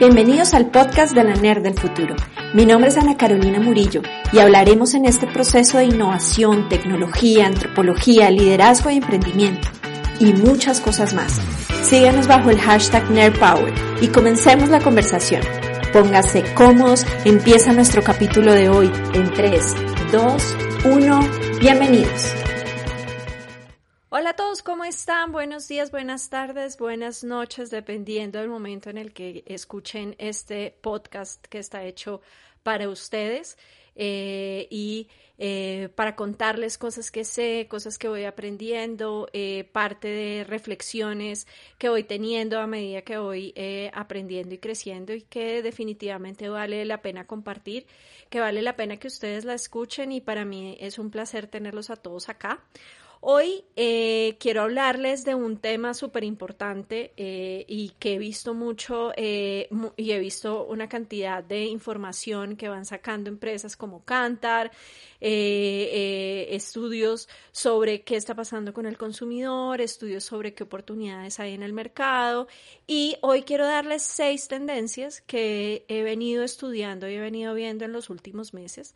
Bienvenidos al podcast de la NER del futuro. Mi nombre es Ana Carolina Murillo y hablaremos en este proceso de innovación, tecnología, antropología, liderazgo y emprendimiento y muchas cosas más. Síganos bajo el hashtag NERPower y comencemos la conversación. Póngase cómodos, empieza nuestro capítulo de hoy en 3, 2, 1, bienvenidos. Hola a todos, ¿cómo están? Buenos días, buenas tardes, buenas noches, dependiendo del momento en el que escuchen este podcast que está hecho para ustedes eh, y eh, para contarles cosas que sé, cosas que voy aprendiendo, eh, parte de reflexiones que voy teniendo a medida que voy aprendiendo y creciendo y que definitivamente vale la pena compartir, que vale la pena que ustedes la escuchen y para mí es un placer tenerlos a todos acá. Hoy eh, quiero hablarles de un tema súper importante eh, y que he visto mucho eh, y he visto una cantidad de información que van sacando empresas como Cantar, estudios sobre qué está pasando con el consumidor, estudios sobre qué oportunidades hay en el mercado y hoy quiero darles seis tendencias que he venido estudiando y he venido viendo en los últimos meses.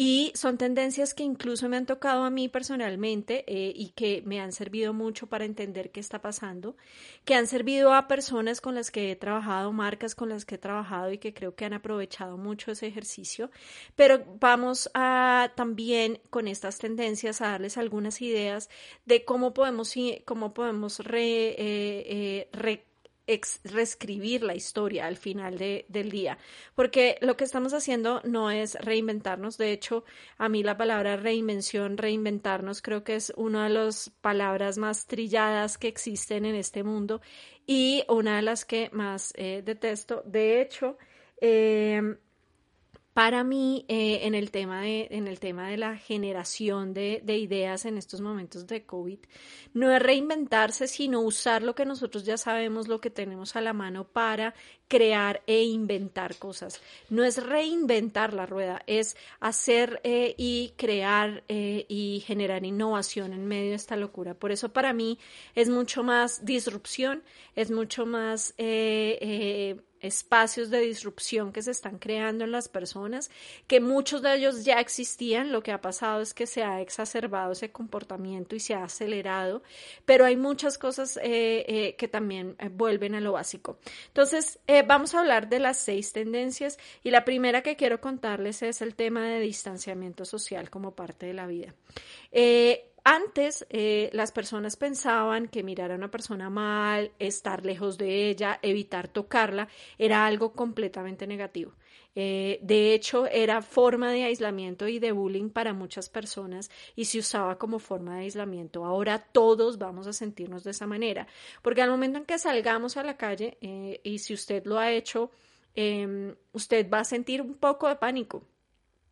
Y son tendencias que incluso me han tocado a mí personalmente eh, y que me han servido mucho para entender qué está pasando, que han servido a personas con las que he trabajado, marcas con las que he trabajado y que creo que han aprovechado mucho ese ejercicio. Pero vamos a también con estas tendencias a darles algunas ideas de cómo podemos, cómo podemos eh, eh, reescribir la historia al final del día, porque lo que estamos haciendo no es reinventarnos, de hecho, a mí la palabra reinvención, reinventarnos, creo que es una de las palabras más trilladas que existen en este mundo y una de las que más eh, detesto. De hecho, eh, para mí eh, en, el tema de, en el tema de la generación de, de, ideas en estos momentos de COVID, no es reinventarse, sino usar lo que nosotros ya sabemos, lo que tenemos a la mano para crear e inventar cosas. No es reinventar la rueda, es hacer eh, y crear eh, y generar innovación en medio de esta locura. Por eso para mí es mucho más disrupción, es mucho más espacios de disrupción que se están creando en las personas, que muchos de ellos ya existían, lo que ha pasado es que se ha exacerbado ese comportamiento y se ha acelerado, pero hay muchas cosas eh, eh, que también eh, vuelven a lo básico. Entonces, vamos a hablar de las seis tendencias y la primera que quiero contarles es el tema de distanciamiento social como parte de la vida. Antes eh, las personas pensaban que mirar a una persona mal, estar lejos de ella, evitar tocarla, era algo completamente negativo. Eh, de hecho, era forma de aislamiento y de bullying para muchas personas y se usaba como forma de aislamiento. Ahora todos vamos a sentirnos de esa manera, porque al momento en que salgamos a la calle, eh, y si usted lo ha hecho, em, usted va a sentir un poco de pánico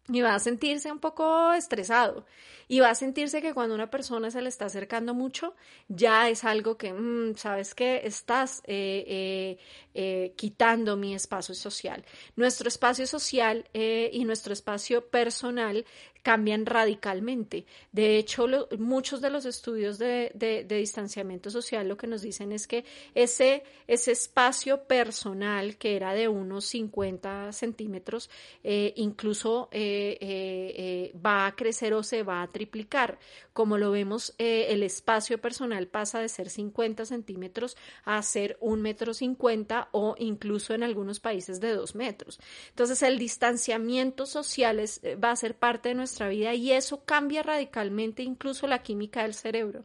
y va a sentirse un poco estresado y va a sentirse que cuando una persona se le está acercando mucho ya es algo que, mm, sabes que estás eh, eh, eh, quitando mi espacio social. Nuestro espacio social y nuestro espacio personal cambian radicalmente. De hecho, muchos de los estudios de, distanciamiento social lo que nos dicen es que ese, ese espacio personal que era de unos 50 centímetros, eh, incluso eh, eh, va a crecer o se va a triplicar. Como lo vemos, el espacio personal pasa de ser 50 centímetros a ser un metro 50 o incluso en algunos países de dos metros. Entonces, el distanciamiento social va a ser parte de nuestra vida y eso cambia radicalmente incluso la química del cerebro.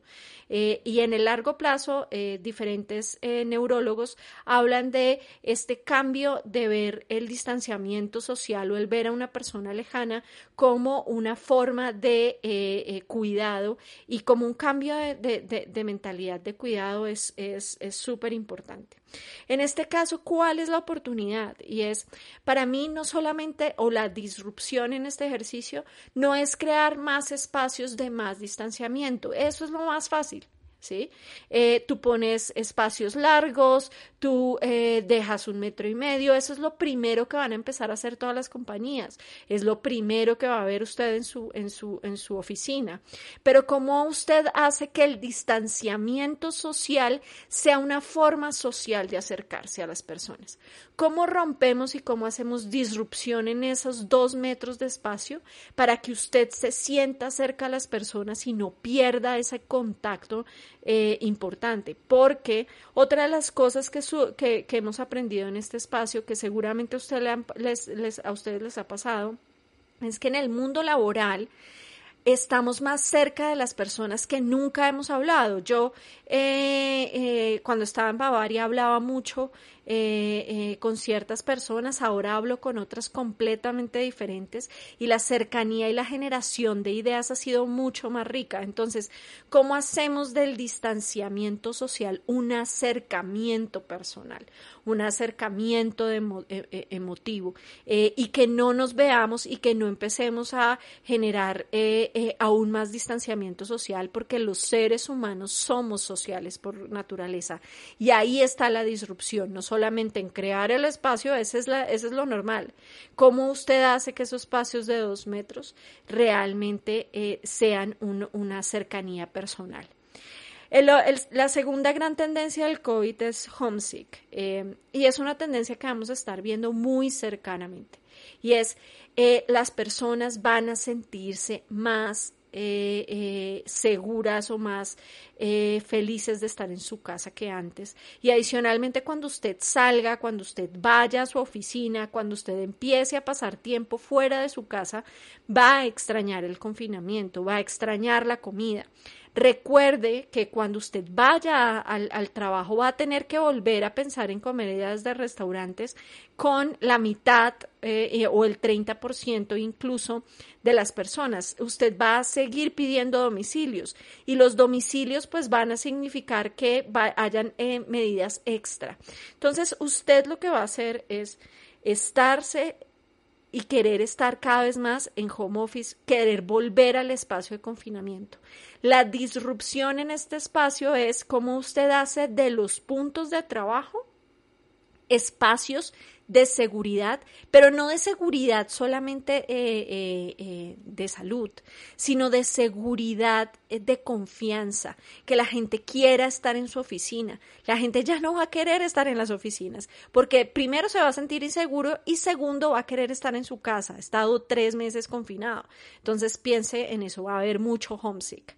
Eh, y en el largo plazo, eh, diferentes eh, neurólogos hablan de este cambio de ver el distanciamiento social o el ver a una persona lejana como una forma de cuidado y como un cambio de, mentalidad de cuidado es súper es, importante. En este caso, ¿cuál es la oportunidad? Y es, para mí, no solamente, o la disrupción en este ejercicio, no es crear más espacios de más distanciamiento. Eso es lo más fácil. ¿Sí? Eh, tú pones espacios largos, tú eh, dejas un metro y medio, eso es lo primero que van a empezar a hacer todas las compañías, es lo primero que va a ver usted en su, en su, en su oficina. Pero ¿cómo usted hace que el distanciamiento social sea una forma social de acercarse a las personas? ¿Cómo rompemos y cómo hacemos disrupción en esos dos metros de espacio para que usted se sienta cerca a las personas y no pierda ese contacto eh, importante? Porque otra de las cosas que, que, hemos aprendido en este espacio, que seguramente a, usted les, a ustedes les ha pasado, es que en el mundo laboral, estamos más cerca de las personas que nunca hemos hablado. Yo eh, eh, cuando estaba en Bavaria hablaba mucho eh, eh, con ciertas personas, ahora hablo con otras completamente diferentes y la cercanía y la generación de ideas ha sido mucho más rica. Entonces, ¿cómo hacemos del distanciamiento social un acercamiento personal, un acercamiento eh, emotivo y que no nos veamos y que no empecemos a generar aún más distanciamiento social porque los seres humanos somos sociales por naturaleza y ahí está la disrupción, solamente en crear el espacio, ese es, la, es lo normal. ¿Cómo usted hace que esos espacios de dos metros realmente eh, sean una cercanía personal? la segunda gran tendencia del COVID es homesick eh, y es una tendencia que vamos a estar viendo muy cercanamente y es eh, las personas van a sentirse más eh, eh, seguras o más eh, felices de estar en su casa que antes. Y adicionalmente cuando usted salga, cuando usted vaya a su oficina, cuando usted empiece a pasar tiempo fuera de su casa, va a extrañar el confinamiento, va a extrañar la comida. Recuerde que cuando usted vaya al, trabajo va a tener que volver a pensar en comidas de restaurantes con la mitad eh, o el 30% incluso de las personas. Usted va a seguir pidiendo domicilios y los domicilios pues van a significar que hayan eh, medidas extra. Entonces usted lo que va a hacer es estarse y querer estar cada vez más en home office, querer volver al espacio de confinamiento. La disrupción en este espacio es cómo usted hace de los puntos de trabajo espacios de seguridad, pero no de seguridad solamente eh, eh, eh, de salud, sino de seguridad de confianza, que la gente quiera estar en su oficina. La gente ya no va a querer estar en las oficinas, porque primero se va a sentir inseguro y segundo va a querer estar en su casa. Ha estado tres meses confinado. Entonces piense en eso, va a haber mucho homesick.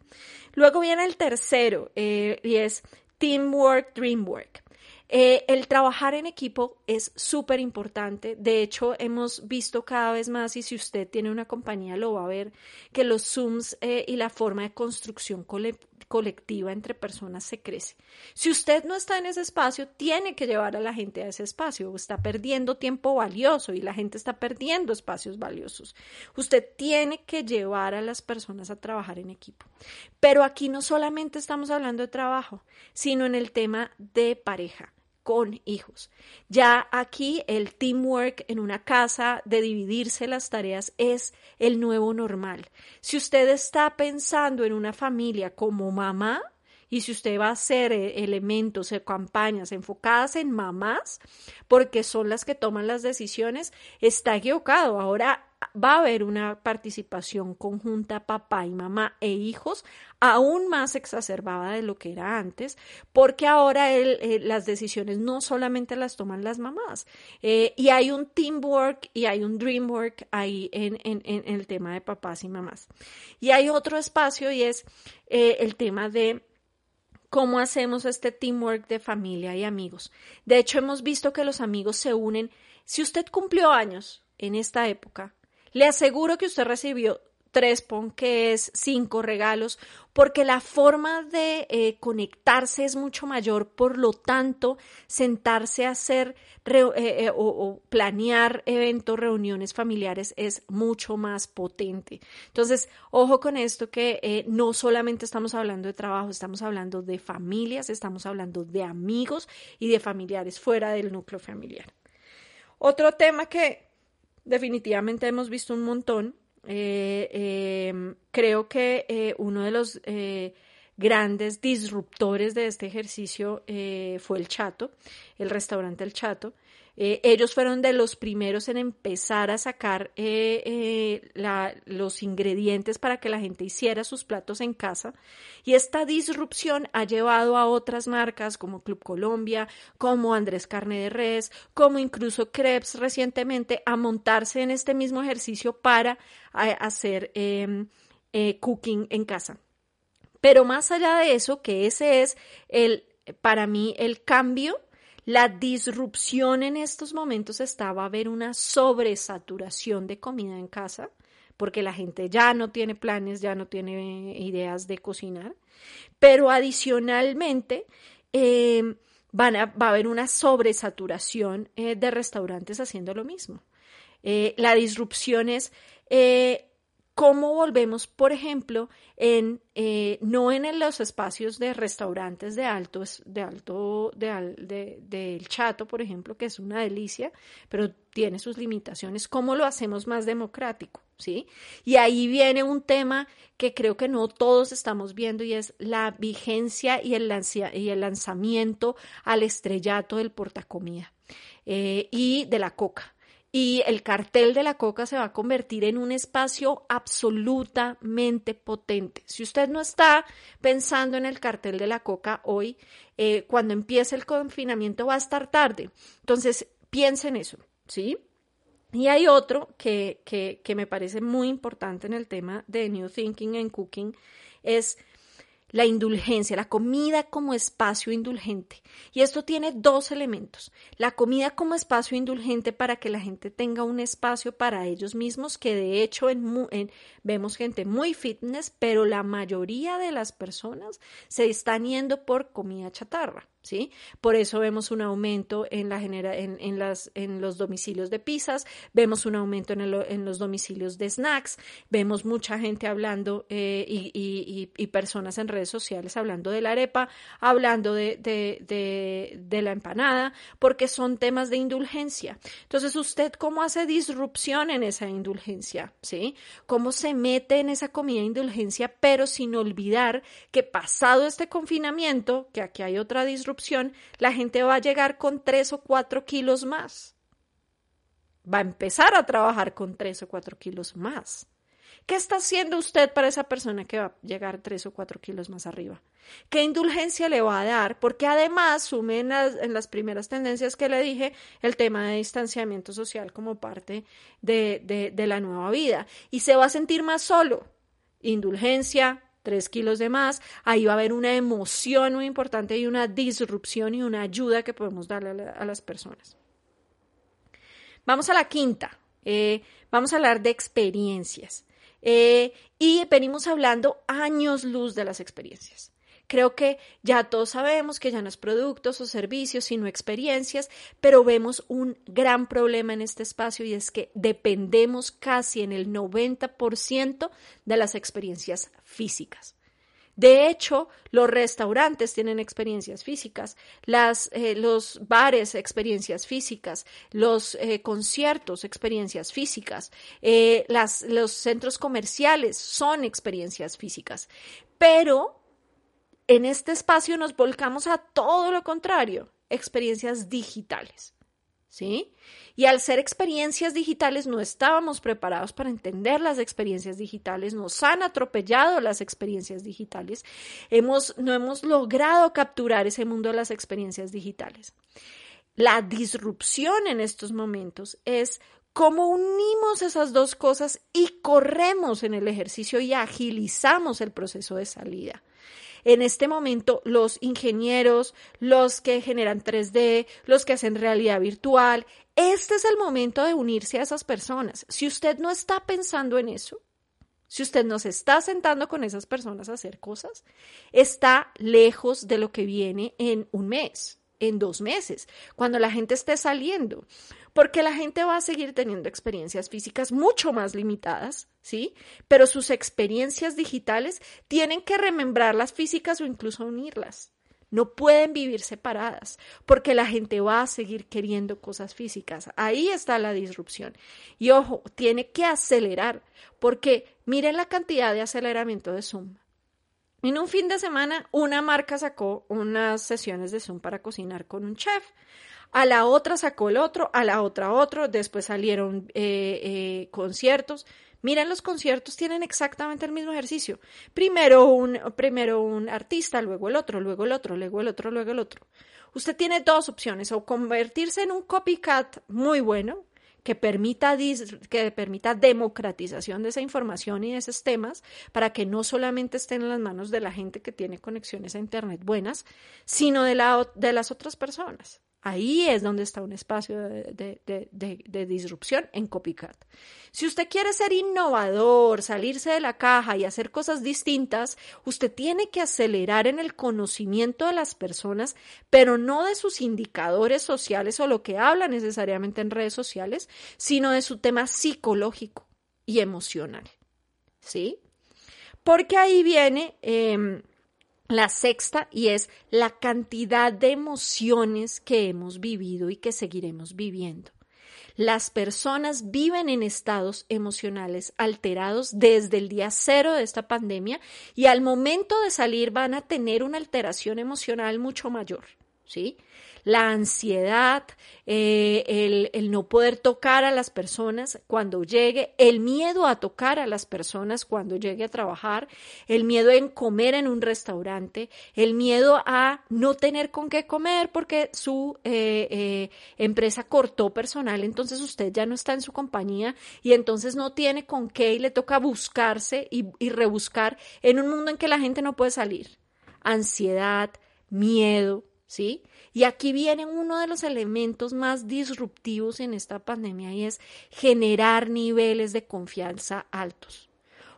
Luego viene el tercero y es teamwork, dreamwork. Eh, el trabajar en equipo es súper importante. De hecho, hemos visto cada vez más, y si usted tiene una compañía lo va a ver, que los Zooms eh, y la forma de construcción colectiva entre personas se crece. Si usted no está en ese espacio, tiene que llevar a la gente a ese espacio. Está perdiendo tiempo valioso y la gente está perdiendo espacios valiosos. Usted tiene que llevar a las personas a trabajar en equipo. Pero aquí no solamente estamos hablando de trabajo, sino en el tema de pareja con hijos. Ya aquí el teamwork en una casa de dividirse las tareas es el nuevo normal. Si usted está pensando en una familia como mamá, y si usted va a hacer eh, elementos, o campañas enfocadas en mamás, porque son las que toman las decisiones, está equivocado. Ahora va a haber una participación conjunta papá y mamá e hijos aún más exacerbada de lo que era antes, porque ahora eh, las decisiones no solamente las toman las mamás, eh, y hay un teamwork y hay un dreamwork ahí en, el tema de papás y mamás. Y hay otro espacio y es el tema de cómo hacemos este teamwork de familia y amigos. De hecho, hemos visto que los amigos se unen. Si usted cumplió años en esta época, le aseguro que usted recibió tres ponques, cinco regalos, porque la forma de eh, conectarse es mucho mayor, por lo tanto, sentarse a hacer eh, eh, o, planear eventos, reuniones familiares es mucho más potente. Entonces, ojo con esto que no solamente estamos hablando de trabajo, estamos hablando de familias, estamos hablando de amigos y de familiares fuera del núcleo familiar. Otro tema que definitivamente hemos visto un montón eh, em, creo que eh, uno de los eh, grandes disruptores de este ejercicio fue el Chato, el restaurante El Chato. Eh, ellos fueron de los primeros en empezar a sacar eh, los ingredientes para que la gente hiciera sus platos en casa. Y esta disrupción ha llevado a otras marcas como Club Colombia, como Andrés Carne de Res, como incluso Krebs recientemente a montarse en este mismo ejercicio para hacer em, cooking en casa. Pero más allá de eso, que ese es el, para mí, el cambio, la disrupción en estos momentos estaba a haber una sobresaturación de comida en casa, porque la gente ya no tiene planes, ya no tiene ideas de cocinar, pero adicionalmente em, va a haber una sobresaturación eh, de restaurantes haciendo lo mismo. Eh, la disrupción es eh, ¿Cómo volvemos, por ejemplo, en, eh, no en los espacios de restaurantes de alto, de alto, de, del chato, por ejemplo, que es una delicia, pero tiene sus limitaciones? ¿Cómo lo hacemos más democrático? ¿Sí? Y ahí viene un tema que creo que no todos estamos viendo y es la vigencia y el, y el lanzamiento al estrellato del portacomida eh, y de la coca y el cartel de la coca se va a convertir en un espacio absolutamente potente. Si usted no está pensando en el cartel de la coca hoy, eh, cuando empiece el confinamiento va a estar tarde. Entonces, piense en eso, ¿sí? Y hay otro que, que, que me parece muy importante en el tema de New Thinking and Cooking, es la indulgencia, la comida como espacio indulgente. Y esto tiene dos elementos. La comida como espacio indulgente para que la gente tenga un espacio para ellos mismos, que de hecho en, vemos gente muy fitness, pero la mayoría de las personas se están yendo por comida chatarra. ¿Sí? Por eso vemos un aumento en, la genera en, en, las, en los domicilios de pizzas, vemos un aumento en, en los domicilios de snacks, vemos mucha gente hablando eh, y, y, y, personas en redes sociales hablando de la arepa, hablando de, de, de, de, la empanada, porque son temas de indulgencia. Entonces, ¿usted cómo hace disrupción en esa indulgencia? ¿Sí? ¿Cómo se mete en esa comida de indulgencia, pero sin olvidar que pasado este confinamiento, que aquí hay otra disrupción, la gente va a llegar con tres o cuatro kilos más. Va a empezar a trabajar con tres o cuatro kilos más. ¿Qué está haciendo usted para esa persona que va a llegar tres o cuatro kilos más arriba? ¿Qué indulgencia le va a dar? Porque además sume en las, en las primeras tendencias que le dije el tema de distanciamiento social como parte de, de, de la nueva vida. Y se va a sentir más solo. Indulgencia, tres kilos de más, ahí va a haber una emoción muy importante y una disrupción y una ayuda que podemos darle a, las personas. Vamos a la quinta. Eh, vamos a hablar de experiencias. Eh, y venimos hablando años luz de las experiencias. Creo que ya todos sabemos que ya no es productos o servicios, sino experiencias, pero vemos un gran problema en este espacio y es que dependemos casi en el 90% de las experiencias físicas. De hecho, los restaurantes tienen experiencias físicas, las, eh, los bares experiencias físicas, los eh, conciertos experiencias físicas, eh, las, los centros comerciales son experiencias físicas. Pero en este espacio nos volcamos a todo lo contrario, experiencias digitales. ¿Sí? Y al ser experiencias digitales no estábamos preparados para entender las experiencias digitales, nos han atropellado las experiencias digitales, hemos, no hemos logrado capturar ese mundo de las experiencias digitales. La disrupción en estos momentos es cómo unimos esas dos cosas y corremos en el ejercicio y agilizamos el proceso de salida en este momento los ingenieros, los que generan 3D, los que hacen realidad virtual, este es el momento de unirse a esas personas. Si usted no está pensando en eso, si usted no se está sentando con esas personas a hacer cosas, está lejos de lo que viene en un mes, en dos meses, cuando la gente esté saliendo porque la gente va a seguir teniendo experiencias físicas mucho más limitadas, ¿sí? Pero sus experiencias digitales tienen que remembrar las físicas o incluso unirlas. No pueden vivir separadas porque la gente va a seguir queriendo cosas físicas. Ahí está la disrupción. Y ojo, tiene que acelerar porque miren la cantidad de aceleramiento de Zoom. En un fin de semana, una marca sacó unas sesiones de Zoom para cocinar con un chef. A la otra sacó el otro, a la otra otro, después salieron eh, eh, conciertos. Miren, los conciertos tienen exactamente el mismo ejercicio. Primero un, primero un artista, luego el otro, luego el otro, luego el otro, luego el otro. Usted tiene dos opciones, o convertirse en un copycat muy bueno, que permita, que permita democratización de esa información y de esos temas para que no solamente estén en las manos de la gente que tiene conexiones a Internet buenas, sino de, la, de las otras personas. Ahí es donde está un espacio de, disrupción en copycat. Si usted quiere ser innovador, salirse de la caja y hacer cosas distintas, usted tiene que acelerar en el conocimiento de las personas, pero no de sus indicadores sociales o lo que habla necesariamente en redes sociales, sino de su tema psicológico y emocional. ¿Sí? Porque ahí viene... Em, la sexta y es la cantidad de emociones que hemos vivido y que seguiremos viviendo. Las personas viven en estados emocionales alterados desde el día cero de esta pandemia y al momento de salir van a tener una alteración emocional mucho mayor, ¿sí? La ansiedad, eh, el, no poder tocar a las personas cuando llegue, el miedo a tocar a las personas cuando llegue a trabajar, el miedo en comer en un restaurante, el miedo a no tener con qué comer porque su eh, eh, empresa cortó personal, entonces usted ya no está en su compañía y entonces no tiene con qué y le toca buscarse y, y rebuscar en un mundo en que la gente no puede salir. Ansiedad, miedo, ¿sí? Y aquí viene uno de los elementos más disruptivos en esta pandemia y es generar niveles de confianza altos.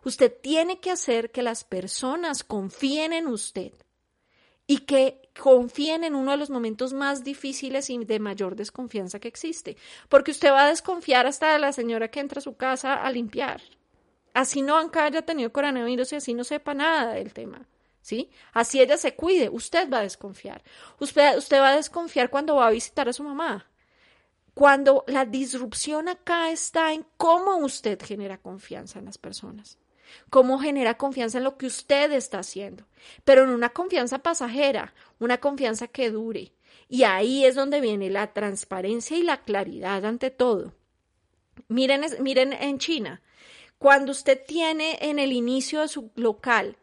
Usted tiene que hacer que las personas confíen en usted y que confíen en uno de los momentos más difíciles y de mayor desconfianza que existe, porque usted va a desconfiar hasta de la señora que entra a su casa a limpiar. Así no aunque haya tenido coronavirus y así no sepa nada del tema. ¿Sí? Así ella se cuide, usted va a desconfiar. Usted, usted va a desconfiar cuando va a visitar a su mamá. Cuando la disrupción acá está en cómo usted genera confianza en las personas, cómo genera confianza en lo que usted está haciendo, pero en una confianza pasajera, una confianza que dure. Y ahí es donde viene la transparencia y la claridad ante todo. Miren, miren en China, cuando usted tiene en el inicio de su local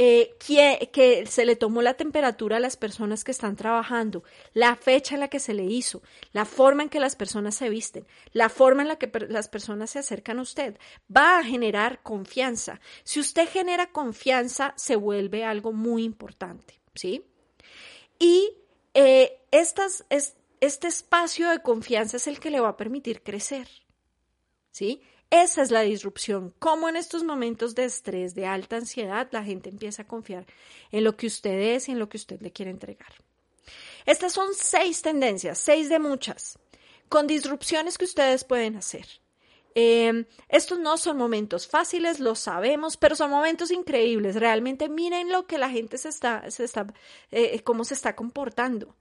eh, que, se le tomó la temperatura a las personas que están trabajando, la fecha en la que se le hizo, la forma en que las personas se visten, la forma en la que las personas se acercan a usted, va a generar confianza. Si usted genera confianza, se vuelve algo muy importante, ¿sí? Y eh, estas, este espacio de confianza es el que le va a permitir crecer, ¿sí? Esa es la disrupción. Cómo en estos momentos de estrés, de alta ansiedad, la gente empieza a confiar en lo que usted es y en lo que usted le quiere entregar. Estas son seis tendencias, seis de muchas, con disrupciones que ustedes pueden hacer. Em, estos no son momentos fáciles, lo sabemos, pero son momentos increíbles. Realmente miren lo que la gente se está, se está, eh, cómo se está comportando.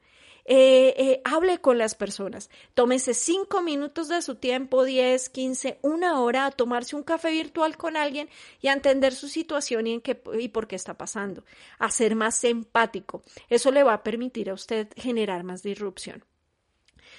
Eh, eh, hable con las personas. Tómese cinco minutos de su tiempo, 10, 15, una hora a tomarse un café virtual con alguien y a entender su situación y, en qué, y por qué está pasando. A ser más empático. Eso le va a permitir a usted generar más disrupción.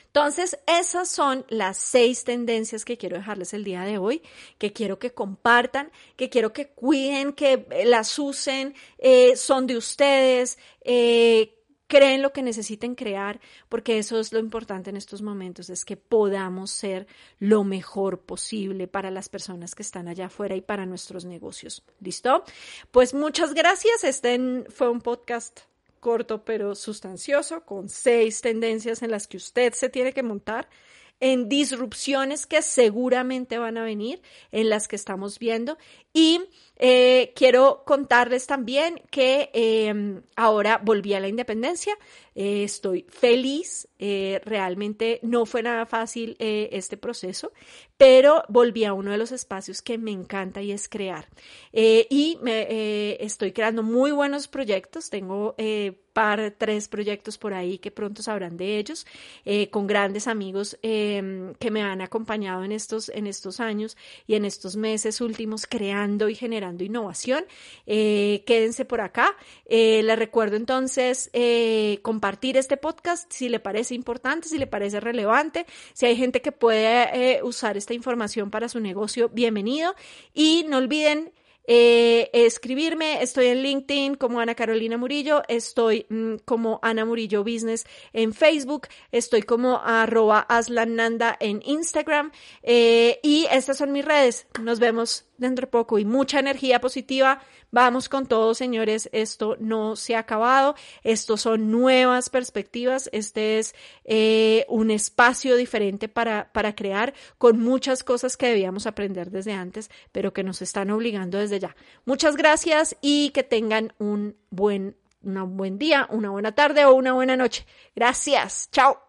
Entonces, esas son las seis tendencias que quiero dejarles el día de hoy, que quiero que compartan, que quiero que cuiden, que las usen, eh, son de ustedes, eh, creen lo que necesiten crear, porque eso es lo importante en estos momentos, es que podamos ser lo mejor posible para las personas que están allá afuera y para nuestros negocios. ¿Listo? Pues muchas gracias. Este fue un podcast corto pero sustancioso, con seis tendencias en las que usted se tiene que montar en disrupciones que seguramente van a venir, en las que estamos viendo. Y eh, quiero contarles también que em, ahora volví a la independencia, eh, estoy feliz, eh, realmente no fue nada fácil este proceso, pero volví a uno de los espacios que me encanta y es crear. y me, estoy creando muy buenos proyectos, tengo par, tres proyectos por ahí que pronto sabrán de ellos, con grandes amigos em, que me han acompañado en estos, en estos años y en estos meses últimos creando y generando innovación. Eh, quédense por acá. Eh, les recuerdo entonces eh, compartir este podcast si le parece importante, si le parece relevante, si hay gente que puede usar esta información para su negocio, bienvenido. Y no olviden eh, escribirme, estoy en LinkedIn como Ana Carolina Murillo, estoy mm, como Ana Murillo Business en Facebook, estoy como arroba aslananda en Instagram eh, y estas son mis redes. Nos vemos dentro de poco y mucha energía positiva. Vamos con todo, señores. Esto no se ha acabado. Estos son nuevas perspectivas. Este es eh, un espacio diferente para, para crear con muchas cosas que debíamos aprender desde antes, pero que nos están obligando desde ya. Muchas gracias y que tengan un buen, un buen día, una buena tarde o una buena noche. Gracias. Chao.